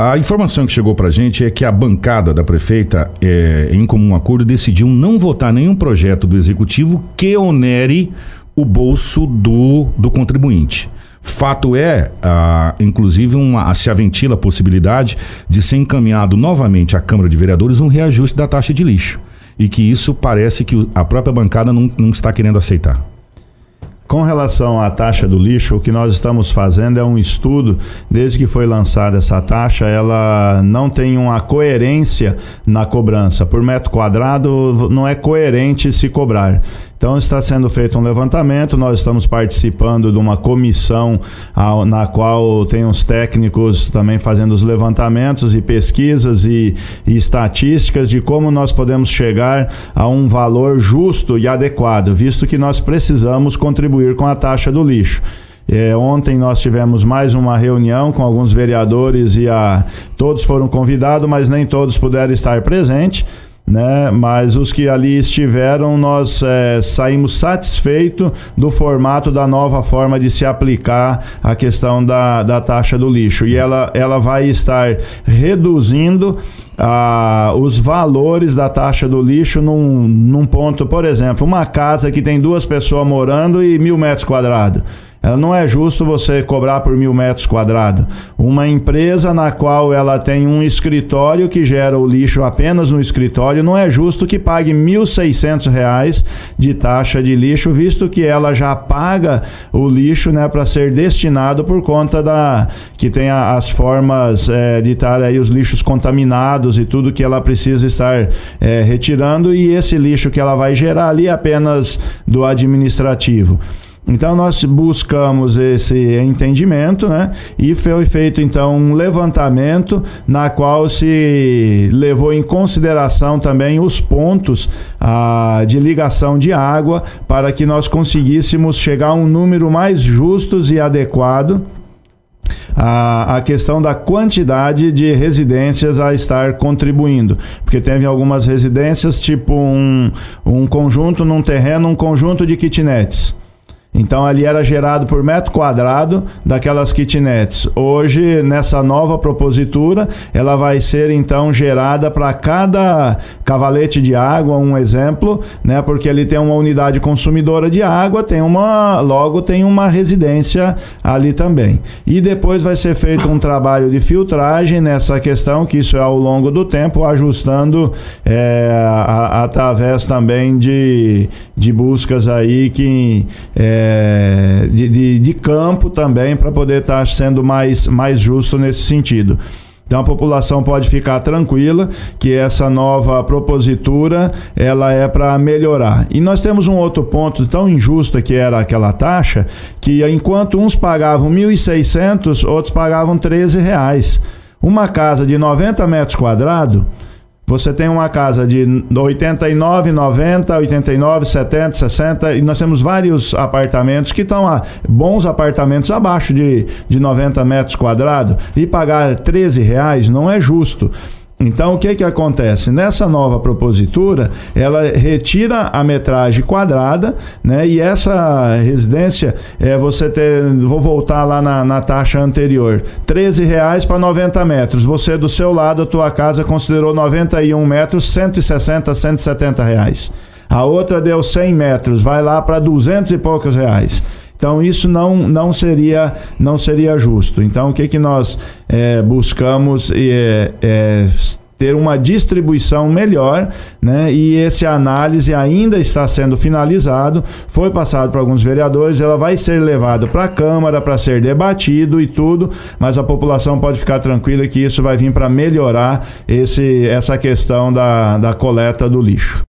A informação que chegou para a gente é que a bancada da prefeita, é, em comum acordo, decidiu não votar nenhum projeto do executivo que onere o bolso do, do contribuinte. Fato é, ah, inclusive, uma, se aventila a possibilidade de ser encaminhado novamente à Câmara de Vereadores um reajuste da taxa de lixo. E que isso parece que a própria bancada não, não está querendo aceitar. Com relação à taxa do lixo, o que nós estamos fazendo é um estudo. Desde que foi lançada essa taxa, ela não tem uma coerência na cobrança. Por metro quadrado, não é coerente se cobrar. Então está sendo feito um levantamento, nós estamos participando de uma comissão na qual tem os técnicos também fazendo os levantamentos e pesquisas e, e estatísticas de como nós podemos chegar a um valor justo e adequado, visto que nós precisamos contribuir com a taxa do lixo. É, ontem nós tivemos mais uma reunião com alguns vereadores e a, todos foram convidados, mas nem todos puderam estar presentes né? Mas os que ali estiveram, nós é, saímos satisfeitos do formato da nova forma de se aplicar a questão da, da taxa do lixo. E ela, ela vai estar reduzindo ah, os valores da taxa do lixo num, num ponto, por exemplo, uma casa que tem duas pessoas morando e mil metros quadrados não é justo você cobrar por mil metros quadrados. Uma empresa na qual ela tem um escritório que gera o lixo apenas no escritório, não é justo que pague R$ 1.600 de taxa de lixo, visto que ela já paga o lixo né, para ser destinado por conta da que tem a, as formas é, de estar aí os lixos contaminados e tudo que ela precisa estar é, retirando, e esse lixo que ela vai gerar ali é apenas do administrativo. Então nós buscamos esse entendimento, né? E foi feito então um levantamento na qual se levou em consideração também os pontos ah, de ligação de água para que nós conseguíssemos chegar a um número mais justos e adequado a, a questão da quantidade de residências a estar contribuindo. Porque teve algumas residências, tipo um, um conjunto num terreno, um conjunto de kitnets. Então ali era gerado por metro quadrado daquelas kitnets. Hoje, nessa nova propositura, ela vai ser então gerada para cada cavalete de água, um exemplo, né? Porque ele tem uma unidade consumidora de água, tem uma, logo tem uma residência ali também. E depois vai ser feito um trabalho de filtragem nessa questão, que isso é ao longo do tempo, ajustando é, a, através também de, de buscas aí que é, de, de, de, campo também para poder estar tá sendo mais, mais justo nesse sentido. Então a população pode ficar tranquila que essa nova propositura ela é para melhorar. E nós temos um outro ponto tão injusto que era aquela taxa, que enquanto uns pagavam 1.600, outros pagavam 13 reais. Uma casa de 90 metros quadrados você tem uma casa de 89, 90, 89, 70, 60 e nós temos vários apartamentos que estão a bons apartamentos abaixo de, de 90 metros quadrados e pagar 13 reais não é justo. Então, o que que acontece? Nessa nova propositura, ela retira a metragem quadrada, né? E essa residência, é você ter, vou voltar lá na, na taxa anterior, 13 reais para 90 metros. Você do seu lado, a tua casa considerou 91 metros, 160, 170 reais. A outra deu 100 metros, vai lá para 200 e poucos reais. Então isso não, não seria não seria justo. Então o que que nós é, buscamos é, é, ter uma distribuição melhor, né? E esse análise ainda está sendo finalizado, foi passado para alguns vereadores, ela vai ser levado para a Câmara para ser debatido e tudo, mas a população pode ficar tranquila que isso vai vir para melhorar esse, essa questão da, da coleta do lixo.